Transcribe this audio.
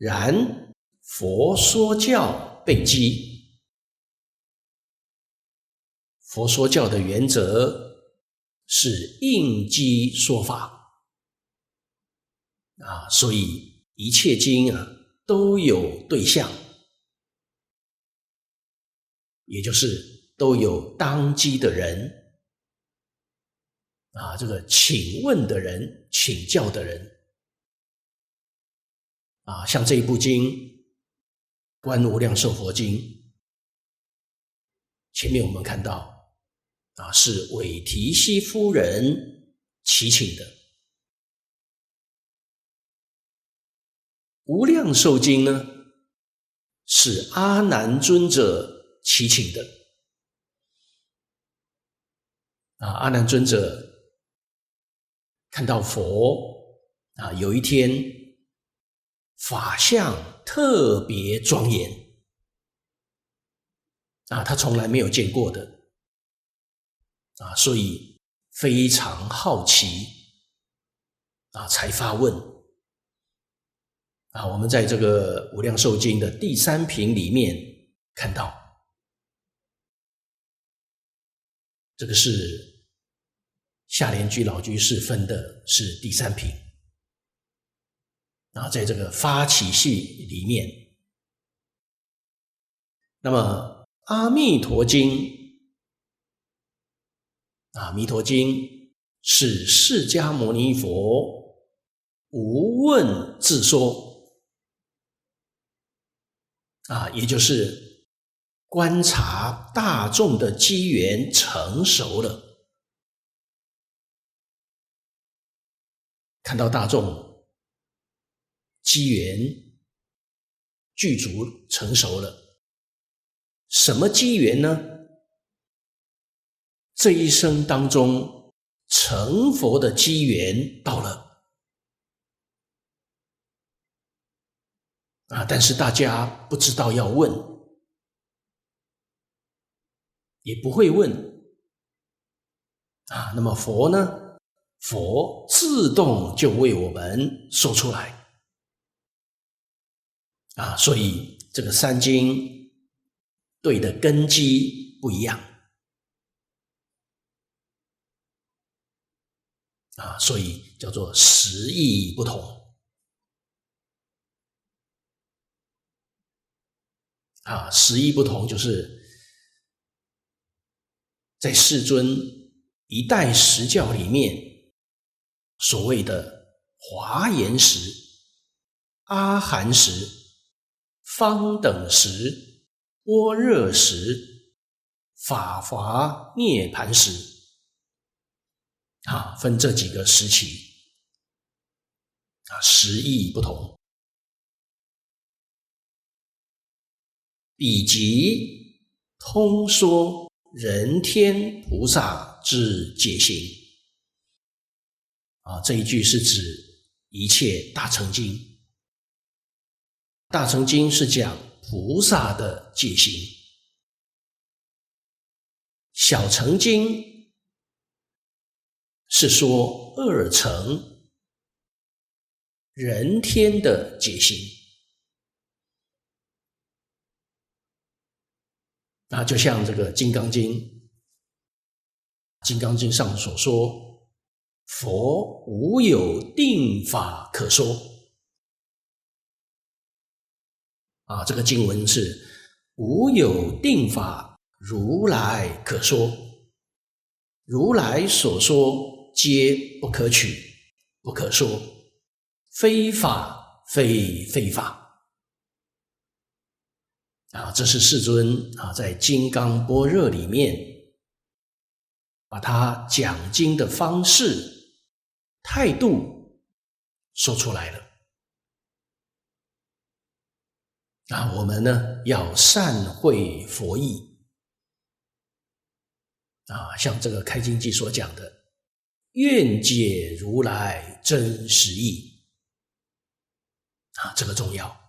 然佛说教备机，佛说教的原则是应机说法。啊，所以一切经啊都有对象，也就是都有当机的人。啊，这个请问的人，请教的人，啊，像这一部经《观无量寿佛经》，前面我们看到，啊，是韦提希夫人祈请的，《无量寿经》呢，是阿难尊者祈请的，啊，阿难尊者。看到佛啊，有一天法相特别庄严啊，他从来没有见过的啊，所以非常好奇啊，才发问啊。我们在这个《无量寿经》的第三品里面看到，这个是。下莲居老居士分的是第三品，然后在这个发起系里面，那么《阿弥陀经》阿，《弥陀经》是释迦牟尼佛无问自说啊，也就是观察大众的机缘成熟了。看到大众机缘具足成熟了，什么机缘呢？这一生当中成佛的机缘到了啊！但是大家不知道要问，也不会问啊。那么佛呢？佛自动就为我们说出来啊，所以这个三经对的根基不一样啊，所以叫做实义不同啊，十义不同就是在世尊一代十教里面。所谓的华严时、阿含时、方等时、般若时、法华涅槃时，啊，分这几个时期，啊，实义不同。彼及通说人天菩萨之解行。啊，这一句是指一切大乘经。大乘经是讲菩萨的戒心，小乘经是说二乘人天的戒心。那就像这个《金刚经》，《金刚经》上所说。佛无有定法可说啊！这个经文是无有定法，如来可说，如来所说皆不可取，不可说，非法非非法啊！这是世尊啊，在《金刚般若》里面把他讲经的方式。态度说出来了，啊我们呢，要善会佛意。啊，像这个《开经记》所讲的，愿解如来真实意啊，这个重要。